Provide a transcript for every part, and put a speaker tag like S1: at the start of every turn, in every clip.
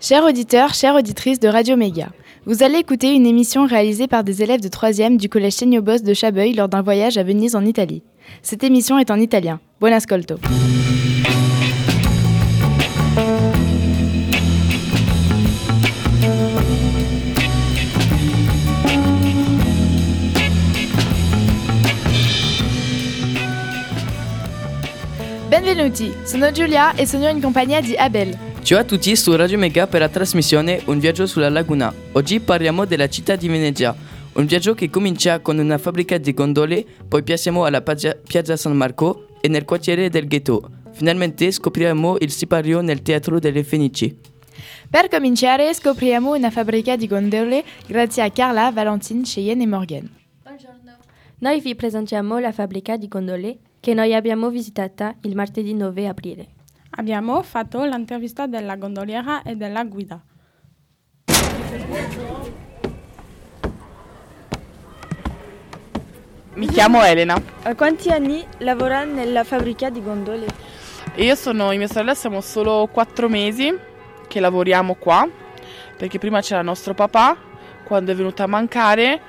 S1: Chers auditeurs, chères auditrices de Radio Méga, vous allez écouter une émission réalisée par des élèves de 3e du collège Boss de Chabeuil lors d'un voyage à Venise en Italie. Cette émission est en italien. Buon ascolto. Benvenuti, sono Giulia e sono in compagnia di Abel.
S2: Ciao a tutti su Radio Mega per la trasmissione Un viaggio sulla laguna. Oggi parliamo della città di Venezia. Un viaggio che comincia con una fabbrica di gondole, poi passiamo alla piazza San Marco e nel quartiere del ghetto. Finalmente scopriremo il sipario nel teatro delle Fenici.
S1: Per cominciare scopriamo una fabbrica di gondole grazie a Carla, Valentine, Cheyenne e Morgan.
S3: Buongiorno. Noi vi presentiamo la fabbrica di gondole che noi abbiamo visitata il martedì 9 aprile.
S4: Abbiamo fatto l'intervista della gondoliera e della guida.
S5: Mi chiamo Elena.
S6: A quanti anni lavora nella fabbrica di gondole?
S5: Io sono, e mia sorella siamo solo quattro mesi che lavoriamo qua, perché prima c'era nostro papà, quando è venuto a mancare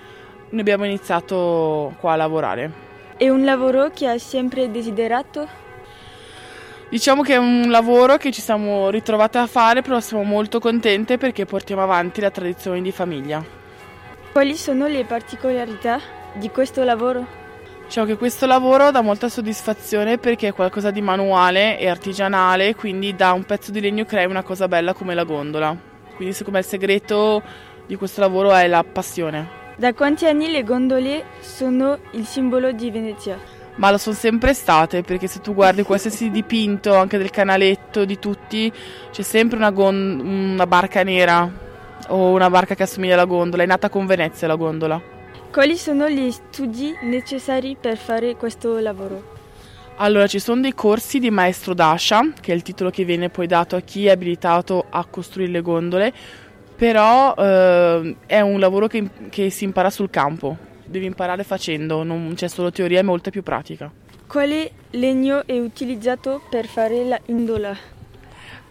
S5: noi abbiamo iniziato qua a lavorare.
S6: È un lavoro che hai sempre desiderato?
S5: Diciamo che è un lavoro che ci siamo ritrovate a fare, però siamo molto contente perché portiamo avanti la tradizione di famiglia.
S6: Quali sono le particolarità di questo lavoro?
S5: Diciamo che questo lavoro dà molta soddisfazione perché è qualcosa di manuale e artigianale, quindi da un pezzo di legno crei una cosa bella come la gondola. Quindi secondo me il segreto di questo lavoro è la passione.
S6: Da quanti anni le gondole sono il simbolo di Venezia?
S5: Ma lo sono sempre state, perché se tu guardi qualsiasi dipinto, anche del canaletto, di tutti, c'è sempre una, gon- una barca nera o una barca che assomiglia alla gondola. È nata con Venezia la gondola.
S6: Quali sono gli studi necessari per fare questo lavoro?
S5: Allora, ci sono dei corsi di maestro d'ascia, che è il titolo che viene poi dato a chi è abilitato a costruire le gondole, però eh, è un lavoro che, che, si impara sul campo, devi imparare facendo, non c'è solo teoria, è molta più pratica.
S6: Quale legno è utilizzato per fare la indola?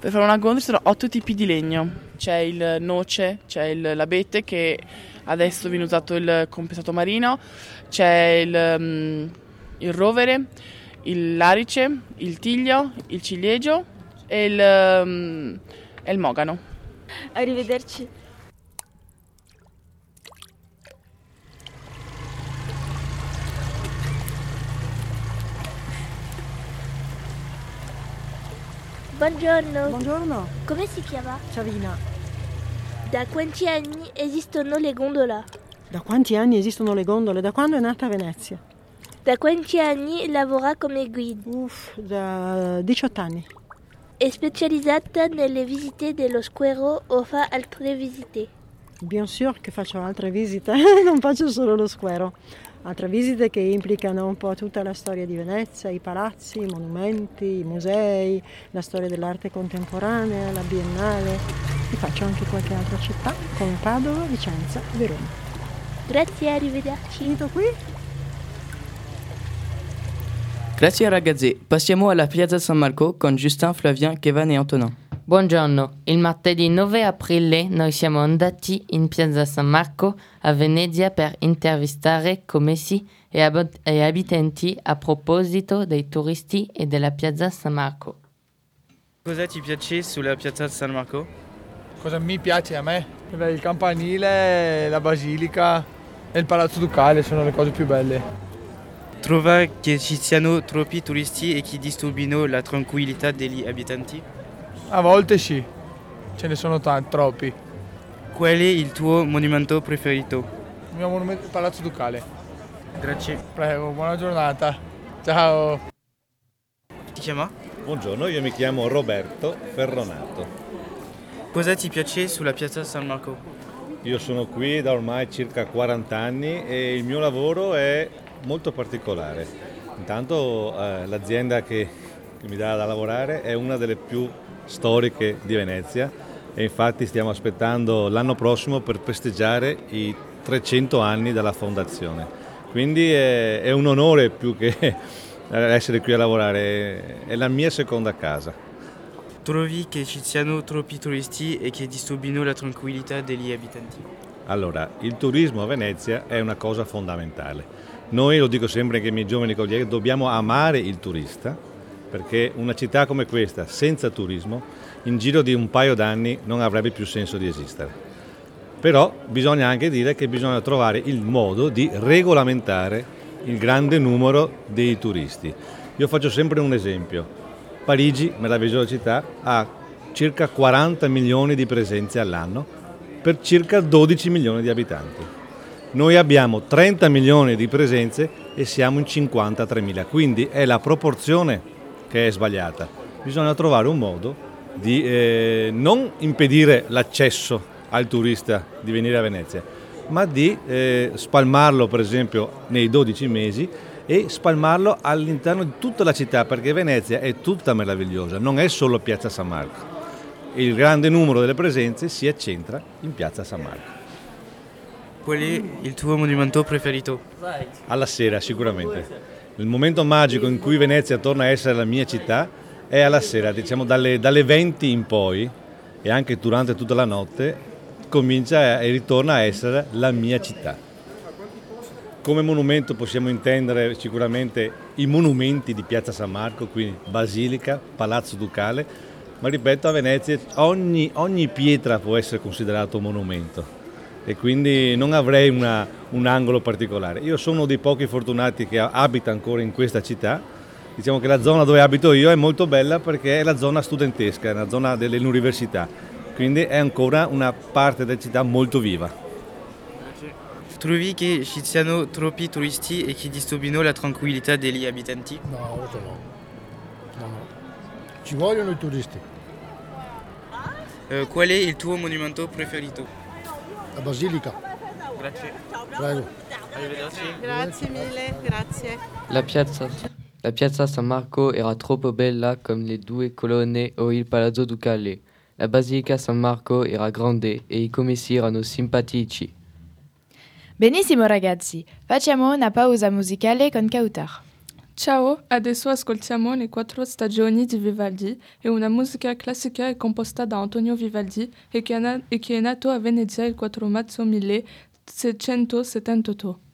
S5: Per fare una gondola ci sono otto tipi di legno, c'è il noce, c'è il, l'abete che adesso viene usato il compensato marino, c'è il, um, il rovere, il larice, il tiglio, il ciliegio e il, um, e il mogano.
S6: Arrivederci.
S7: Buongiorno.
S8: Buongiorno.
S7: Come si chiama?
S8: Savina.
S7: Da quanti anni esistono le gondole?
S8: Da quanti anni esistono le gondole? Da quando è nata Venezia?
S7: Da quanti anni lavora come guida?
S8: Uff, da 18 anni.
S7: È specializzata nelle visite dello square o fa altre visite?
S8: Bien sûr che faccio altre visite, non faccio solo lo square. Altre visite che implicano un po' tutta la storia di Venezia, i palazzi, i monumenti, i musei, la storia dell'arte contemporanea, la biennale. E faccio anche qualche altra città come Padova, Vicenza, Verona.
S7: Grazie, arrivederci.
S8: Finito qui?
S2: Grazie ragazzi, passiamo alla piazza San Marco con Justin, Flavien, Kevin e Antonin.
S9: Buongiorno, il martedì 9 aprile noi siamo andati in piazza San Marco a Venezia per intervistare commessi e, ab- e abitanti a proposito dei turisti e della piazza San Marco.
S10: Cosa ti piace sulla piazza San Marco?
S11: Cosa mi piace a me? Il campanile, la basilica e il palazzo ducale sono le cose più belle.
S10: Trova che ci siano troppi turisti e che disturbino la tranquillità degli abitanti?
S11: A volte sì, ce ne sono tanti, troppi.
S10: Qual è il tuo monumento preferito?
S11: Il mio monumento è il Palazzo Ducale.
S10: Grazie.
S11: Prego, buona giornata. Ciao.
S10: Ti chiama?
S12: Buongiorno, io mi chiamo Roberto Ferronato.
S10: Cosa ti piace sulla piazza San Marco?
S12: Io sono qui da ormai circa 40 anni e il mio lavoro è molto particolare. Intanto eh, l'azienda che, che mi dà da lavorare è una delle più storiche di Venezia e infatti stiamo aspettando l'anno prossimo per festeggiare i 300 anni dalla fondazione. Quindi è, è un onore più che essere qui a lavorare, è la mia seconda casa.
S10: Trovi che ci siano troppi turisti e che disturbino la tranquillità degli abitanti?
S12: Allora, il turismo a Venezia è una cosa fondamentale. Noi, lo dico sempre anche ai miei giovani colleghi, dobbiamo amare il turista perché una città come questa, senza turismo, in giro di un paio d'anni non avrebbe più senso di esistere. Però bisogna anche dire che bisogna trovare il modo di regolamentare il grande numero dei turisti. Io faccio sempre un esempio. Parigi, meravigliosa città, ha circa 40 milioni di presenze all'anno per circa 12 milioni di abitanti. Noi abbiamo 30 milioni di presenze e siamo in 53 mila, quindi è la proporzione che è sbagliata. Bisogna trovare un modo di eh, non impedire l'accesso al turista di venire a Venezia, ma di eh, spalmarlo per esempio nei 12 mesi e spalmarlo all'interno di tutta la città perché Venezia è tutta meravigliosa, non è solo Piazza San Marco. Il grande numero delle presenze si accentra in Piazza San Marco.
S10: Qual è il tuo monumento preferito?
S12: Alla sera sicuramente. Il momento magico in cui Venezia torna a essere la mia città è alla sera, diciamo dalle, dalle 20 in poi e anche durante tutta la notte comincia e ritorna a essere la mia città. Come monumento possiamo intendere sicuramente i monumenti di Piazza San Marco, quindi Basilica, Palazzo Ducale, ma ripeto a Venezia ogni, ogni pietra può essere considerato monumento e quindi non avrei una, un angolo particolare. Io sono uno dei pochi fortunati che abita ancora in questa città, diciamo che la zona dove abito io è molto bella perché è la zona studentesca, è la zona dell'università, quindi è ancora una parte della città molto viva.
S10: Trovi che ci siano troppi turisti e che disturbino la tranquillità degli abitanti?
S13: No, no. no, no. Ci vogliono i turisti.
S10: Uh, qual è il tuo monumento preferito?
S13: La Basilica.
S10: Grazie.
S13: Prego.
S14: Grazie mille, grazie.
S15: La piazza, la piazza San Marco era troppo bella come le due colonne o il Palazzo Ducale. La Basilica San Marco era grande e i commessi erano simpatici.
S1: Benissimo ragazzi, facciamo una pausa musicale con Kautar.
S16: Ciao, adesso ascoltiamo le quattro stagioni di Vivaldi e una musica classica composta da Antonio Vivaldi e che, na- e è nato a Venezia il 4 marzo 1678.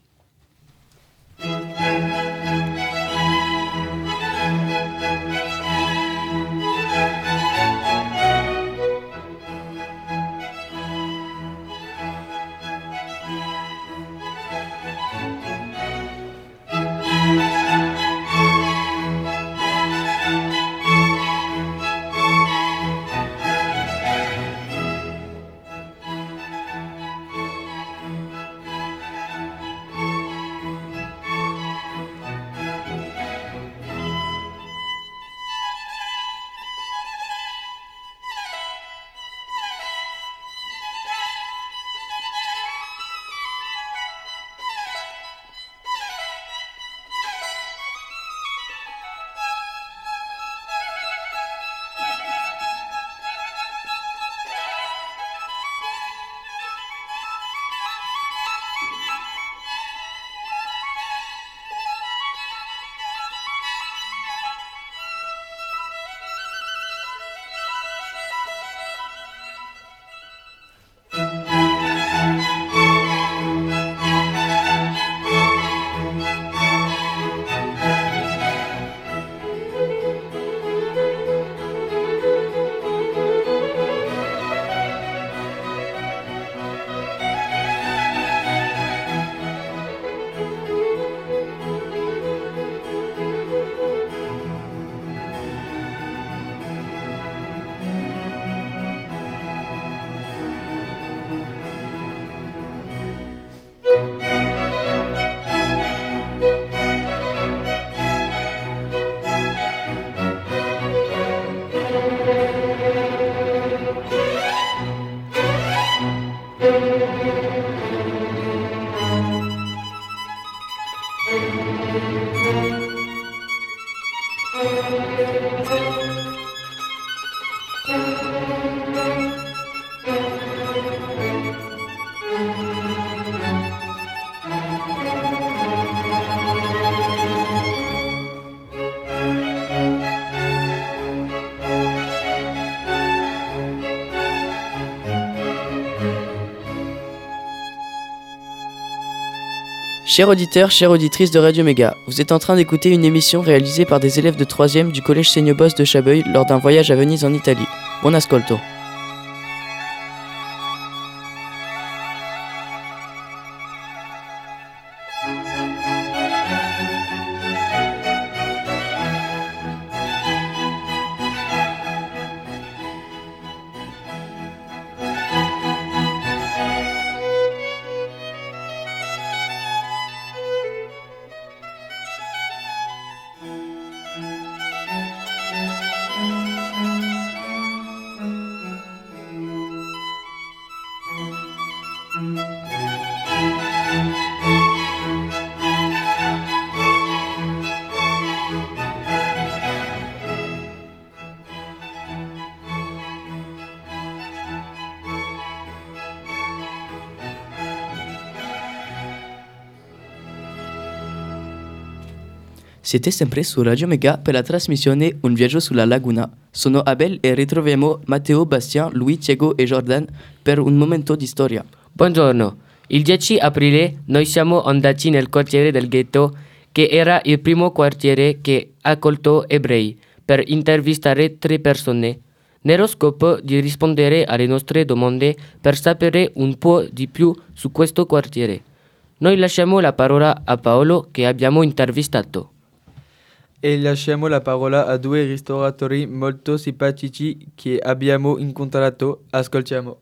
S2: Chers auditeurs, chères auditrices de Radio Méga, vous êtes en train d'écouter une émission réalisée par des élèves de 3e du collège Seignobos de Chabeuil lors d'un voyage à Venise en Italie. Buon ascolto. Siete sempre su Radio Mega per la trasmissione Un viaggio sulla laguna. Sono Abel e ritroviamo Matteo, Bastien, Louis, Diego e Jordan per un momento di storia.
S17: Buongiorno. Il 10 aprile noi siamo andati nel quartiere del ghetto, che era il primo quartiere che ha accolto ebrei, per intervistare tre persone, nello scopo di rispondere alle nostre domande per sapere un po' di più su questo quartiere. Noi lasciamo la parola a Paolo che abbiamo intervistato.
S18: E lasciamo la parola a due ristoratori molto simpatici che abbiamo incontrato. Ascoltiamo.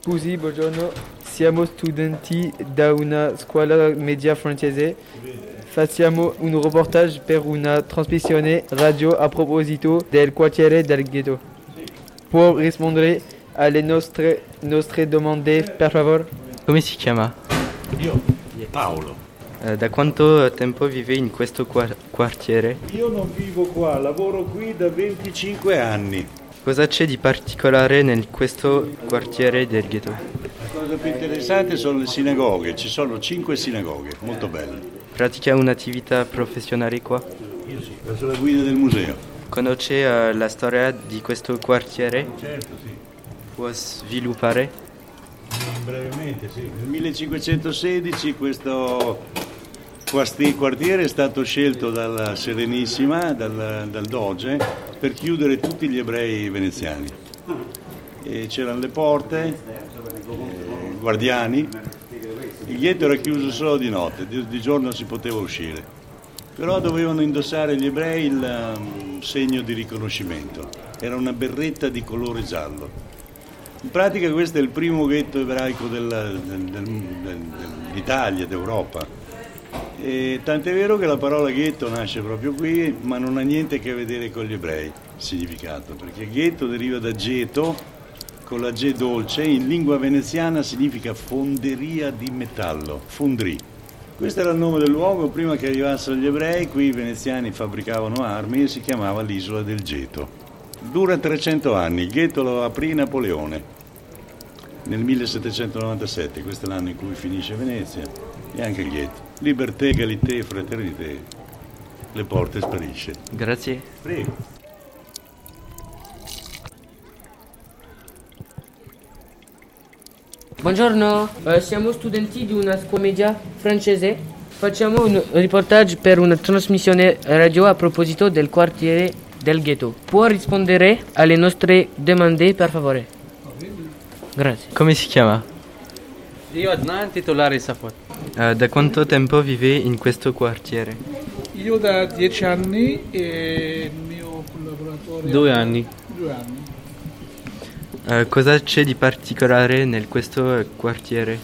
S18: Scusi, buongiorno. Siamo studenti da una scuola media francese. Facciamo un reportage per una trasmissione radio a proposito del quartiere del ghetto. Può rispondere alle nostre, nostre domande, per favore?
S15: Come si chiama?
S19: Io, Paolo.
S15: Eh, da quanto tempo vive in questo quar- quartiere?
S19: Io non vivo qua, lavoro qui da 25 anni.
S15: Cosa c'è di particolare in questo quartiere del ghetto?
S19: La cosa più interessante sono le sinagoghe, ci sono 5 sinagoghe, molto belle.
S15: Pratica un'attività professionale qua?
S19: Io sì, faccio la guida del museo.
S15: Conosce eh, la storia di questo quartiere?
S19: Certo, sì.
S15: Può sviluppare?
S19: Brevemente, sì. Nel 1516 questo quasti- quartiere è stato scelto dalla Serenissima, dal, dal Doge, per chiudere tutti gli ebrei veneziani. E c'erano le porte, eh, guardiani, il ghetto era chiuso solo di notte, di, di giorno si poteva uscire. Però dovevano indossare gli ebrei il um, segno di riconoscimento, era una berretta di colore giallo. In pratica questo è il primo ghetto ebraico del- del- del- del- d'Italia, d'Europa. E tant'è vero che la parola ghetto nasce proprio qui, ma non ha niente a che vedere con gli ebrei, significato, perché ghetto deriva da geto, con la G dolce, in lingua veneziana significa fonderia di metallo, fondri. Questo era il nome del luogo, prima che arrivassero gli ebrei, qui i veneziani fabbricavano armi e si chiamava l'isola del Geto. Dura 300 anni, il ghetto lo aprì Napoleone nel 1797, questo è l'anno in cui finisce Venezia, e anche il ghetto. Liberté, égalité, fraternité. Le porte sparisce.
S15: Grazie.
S19: Prego.
S17: Buongiorno, eh, siamo studenti di una scuola media francese. Facciamo un reportage per una trasmissione radio a proposito del quartiere del ghetto. Può rispondere alle nostre domande, per favore? Grazie.
S15: Come si chiama?
S20: Io Adnan, titolare Safot.
S15: Eh, da quanto tempo vive in questo quartiere?
S21: Io da dieci anni e il mio collaboratore...
S20: Due anni.
S21: Due anni.
S15: Eh, cosa c'è di particolare nel questo quartiere?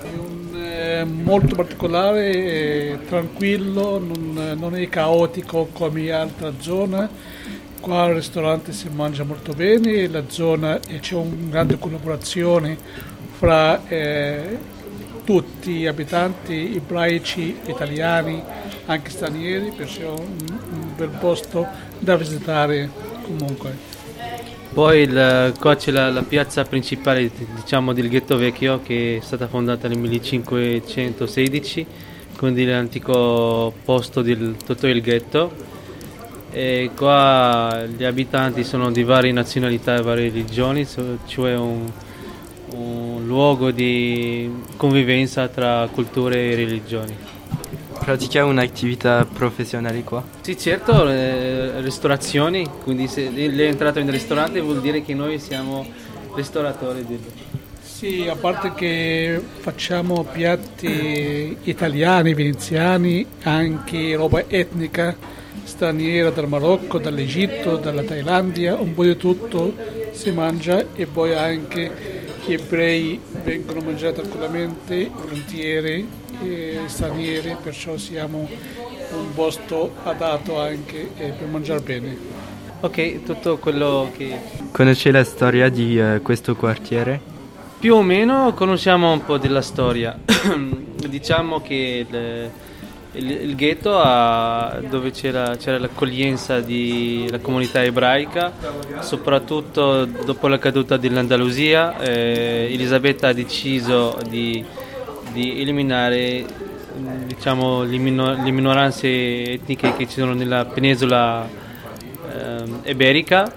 S21: È un, eh, molto particolare, tranquillo, non, non è caotico come altre zone. Qua al ristorante si mangia molto bene, la zona e c'è una grande collaborazione fra eh, tutti gli abitanti ebraici, italiani, anche stranieri, perciò un, bel posto da visitare comunque.
S20: Poi il- qua c'è la, la piazza principale diciamo, del ghetto vecchio che è stata fondata nel 1516, quindi l'antico posto di tutto il ghetto. E qua gli abitanti sono di varie nazionalità e varie religioni, cioè un, un luogo di convivenza tra culture e religioni.
S15: Pratica un'attività professionale qua?
S20: Sì, certo, eh, ristorazioni, quindi se lei è entrato in ristorante vuol dire che noi siamo ristoratori. Di...
S21: Sì, a parte che facciamo piatti italiani, veneziani, anche roba etnica, straniera dal Marocco, dall'Egitto, dalla Thailandia, un po' di tutto si mangia e poi anche gli ebrei vengono mangiati tranquillamente, volentieri, e stranieri, perciò siamo un posto adatto anche eh, per mangiare bene.
S20: Ok, tutto quello che...
S15: Conosce la storia di uh, questo quartiere?
S20: Più o meno conosciamo un po' della storia. diciamo che il, il, il ghetto ha, dove c'era, c'era, l'accoglienza della comunità ebraica, soprattutto dopo la caduta dell'Andalusia, eh, Elisabetta ha deciso di, di eliminare diciamo, le, minor- le, minoranze etniche che ci sono nella penisola eh, iberica.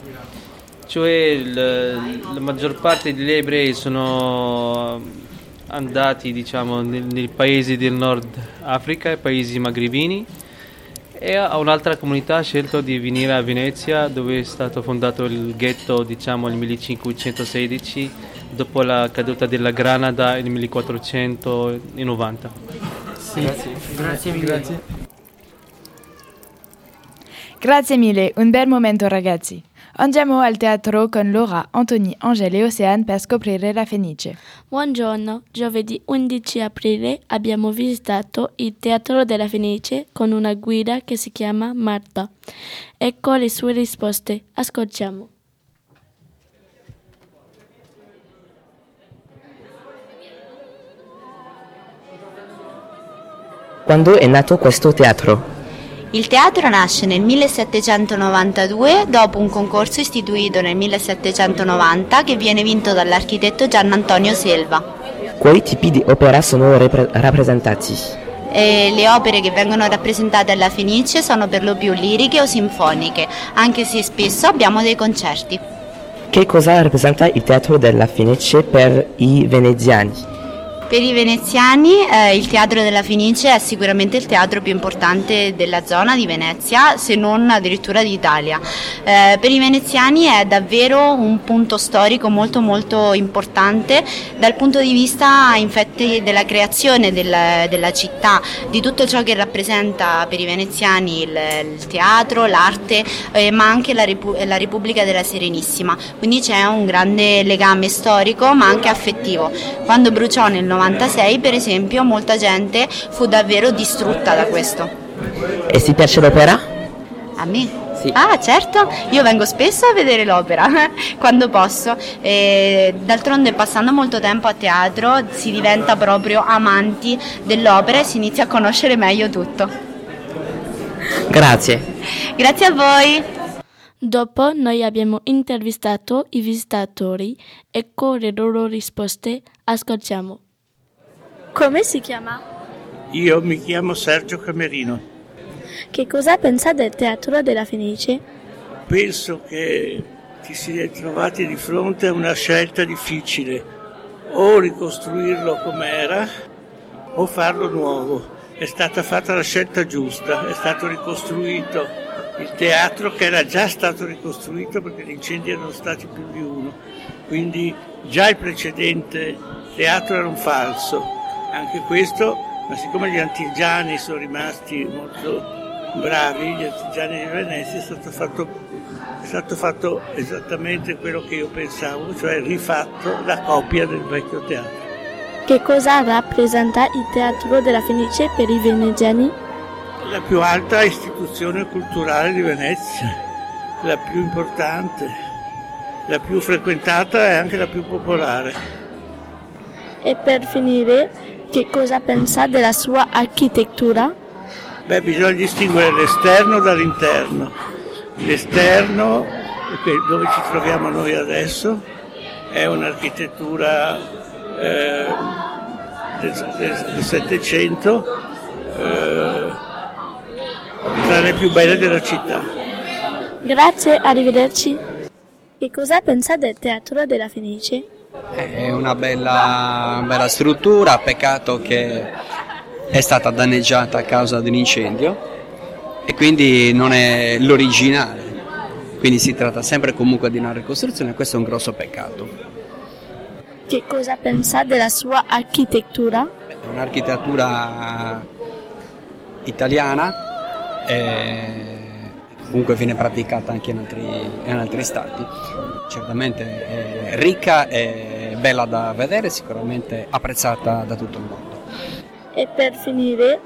S20: Cioè la maggior parte degli ebrei sono andati diciamo, nei, nei, paesi del nord Africa, i paesi magrebini e un'altra comunità ha scelto di venire a Venezia dove è stato fondato il ghetto diciamo, nel 1516 dopo la caduta della Granada nel 1490.
S1: Sì. Grazie. Grazie mille. Grazie. Grazie mille, un bel momento ragazzi. Andiamo al teatro con Laura, Anthony, Angela e Oceane per scoprire la Fenice.
S7: Buongiorno, giovedì 11 aprile abbiamo visitato il Teatro della Fenice con una guida che si chiama Marta. Ecco le sue risposte, ascoltiamo.
S22: Quando è nato questo teatro?
S23: Il teatro nasce nel 1792 dopo un concorso istituito nel 1790 che viene vinto dall'architetto Gian Antonio Selva.
S22: Quali tipi di opera sono repre- rappresentati?
S23: E le opere che vengono rappresentate alla Fenice sono per lo più liriche o sinfoniche, anche se spesso abbiamo dei concerti.
S22: Che cosa rappresenta il teatro della Fenice per i veneziani?
S23: Per i veneziani eh, il Teatro della Fenice è sicuramente il teatro più importante della zona di Venezia, se non addirittura d'Italia. Eh, per i veneziani è davvero un punto storico molto molto importante dal punto di vista infatti della creazione del, della città, di tutto ciò che rappresenta per i veneziani il, il teatro, l'arte, eh, ma anche la, la Repubblica della Serenissima. Quindi c'è un grande legame storico ma anche affettivo. Quando bruciò nel 96 per esempio molta gente fu davvero distrutta da questo.
S22: E si piace l'opera?
S23: A me? Sì. Ah certo, io vengo spesso a vedere l'opera quando posso, e d'altronde passando molto tempo a teatro si diventa proprio amanti dell'opera e si inizia a conoscere meglio tutto.
S22: Grazie.
S23: Grazie a voi.
S7: Dopo noi abbiamo intervistato i visitatori, ecco le loro risposte, ascoltiamo.
S24: Come si chiama?
S25: Io mi chiamo Sergio Camerino.
S24: Che cosa pensa del Teatro della Fenice?
S25: Penso che ci si è trovati di fronte a una scelta difficile, o ricostruirlo com'era o farlo nuovo. È stata fatta la scelta giusta, è stato ricostruito il teatro che era già stato ricostruito perché gli incendi erano stati più di uno, quindi già il precedente teatro era un falso anche questo, ma siccome gli artigiani sono rimasti molto bravi, gli artigiani di Venezia, è stato fatto, è stato fatto esattamente quello che io pensavo, cioè rifatto la copia del vecchio teatro.
S24: Che cosa rappresenta il Teatro della Fenice per i veneziani?
S25: La più alta istituzione culturale di Venezia, la più importante, la più frequentata e anche la più popolare.
S24: E per finire, che cosa pensa della sua architettura?
S25: Beh, bisogna distinguere l'esterno dall'interno. L'esterno, dove ci troviamo noi adesso, è un'architettura eh, del Settecento, eh, tra le più belle della città.
S24: Grazie, arrivederci. Che cosa pensa del Teatro della Fenice?
S26: È una bella, bella struttura, peccato che è stata danneggiata a causa di un incendio e quindi non è l'originale. Quindi si tratta sempre comunque di una ricostruzione e questo è un grosso peccato.
S24: Che cosa pensa della sua architettura?
S26: È un'architettura italiana, comunque viene praticata anche in altri, in altri stati. Certamente è ricca e bella da vedere, sicuramente apprezzata da tutto il mondo.
S24: E per finire,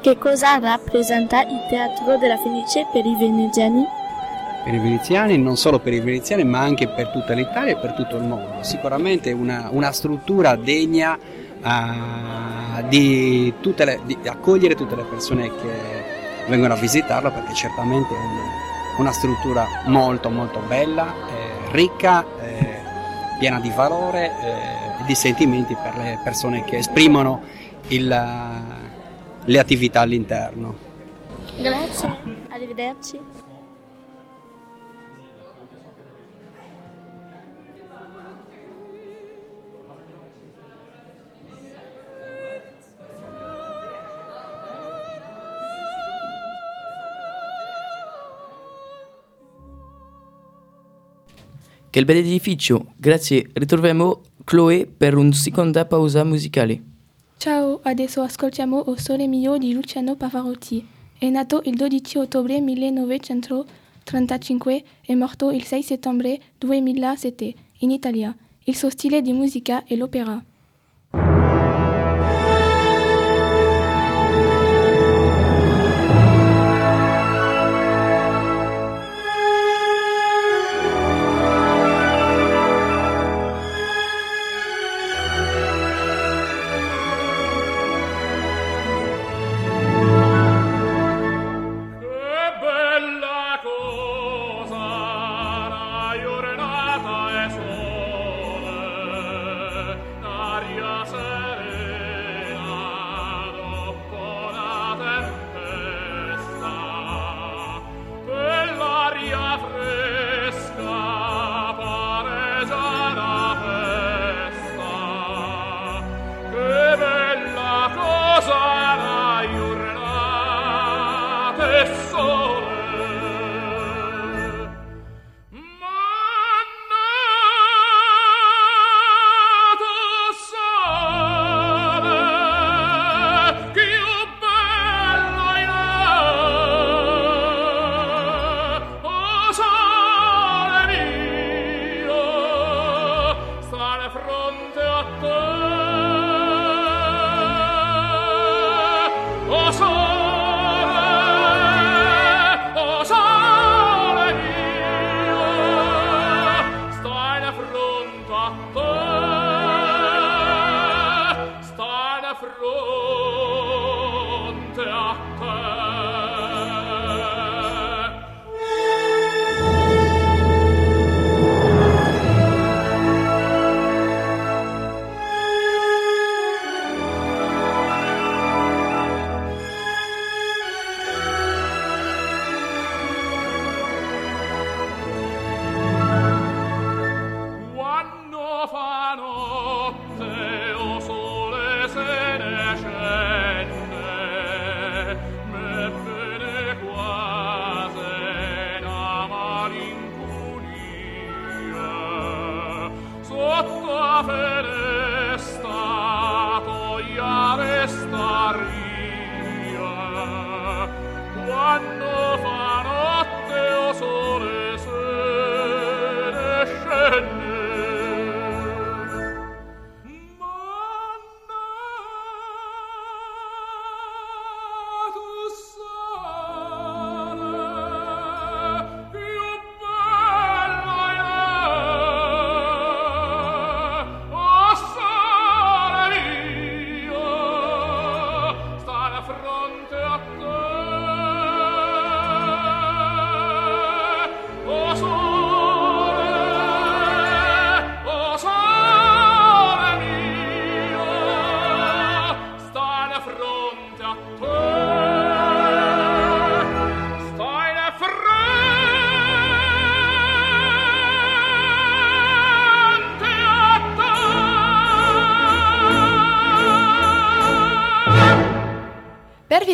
S24: che cosa rappresenta il Teatro della Fenice per i veneziani?
S26: Per i veneziani, non solo per i veneziani, ma anche per tutta l'Italia e per tutto il mondo. Sicuramente una, una struttura degna uh, di, le, di, accogliere tutte le persone che vengono a visitarlo perché certamente è una, una struttura molto molto bella, eh, ricca, eh, piena di valore eh, e di sentimenti per le persone che esprimono il, le attività all'interno.
S24: Grazie, arrivederci.
S2: Che bel edificio, grazie. Ritroviamo Chloe per una seconda pausa musicale.
S27: Ciao, adesso ascoltiamo O Sole Mio di Luciano Pavarotti. È nato il 12 ottobre 1935 e morto il 6 settembre 2007 in Italia. Il suo stile di musica è l'opera.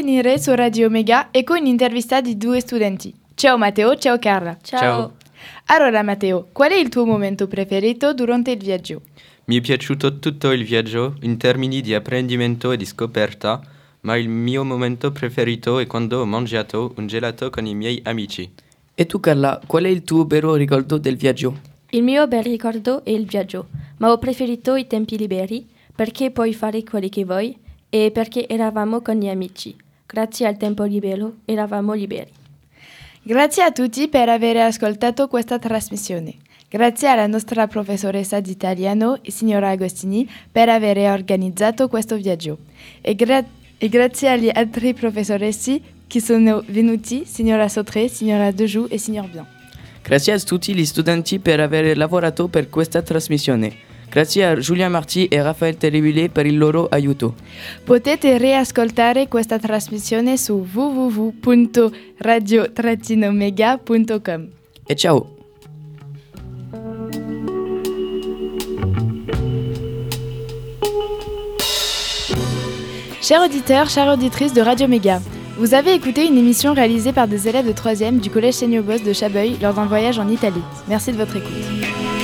S1: Finire su Radio Mega e con un'intervista di due studenti. Ciao Matteo, ciao Carla.
S28: Ciao. Ciao.
S1: Allora Matteo, qual è il tuo momento preferito durante il viaggio?
S28: Mi è piaciuto tutto il viaggio in termini di apprendimento e di scoperta, ma il mio momento preferito è quando ho mangiato un gelato con i miei amici.
S2: E tu Carla, qual è il tuo vero ricordo del viaggio?
S29: Il mio bel ricordo è il viaggio, ma ho preferito i tempi liberi perché puoi fare quelli che vuoi e perché eravamo con gli amici. Grazie al tempo libero eravamo liberi.
S1: Grazie a tutti per aver ascoltato questa trasmissione. Grazie alla nostra professoressa di italiano, signora Agostini, per aver organizzato questo viaggio. E, gra- e grazie agli altri professoressi che sono venuti, signora Sotre, signora Dejoux e signor Bien.
S2: Grazie a tutti gli studenti per aver lavorato per questa trasmissione. Grazie a Giulia Marti e Raffaele Terribile per il loro aiuto.
S1: Potete riascoltare questa trasmissione su www.radio-mega.com.
S2: E ciao!
S1: Chers auditeurs, chères auditrices de Radio Méga, vous avez écouté une émission réalisée par des élèves de 3e du collège Seigneur Boss de Chabeuil lors d'un voyage en Italie. Merci de votre écoute.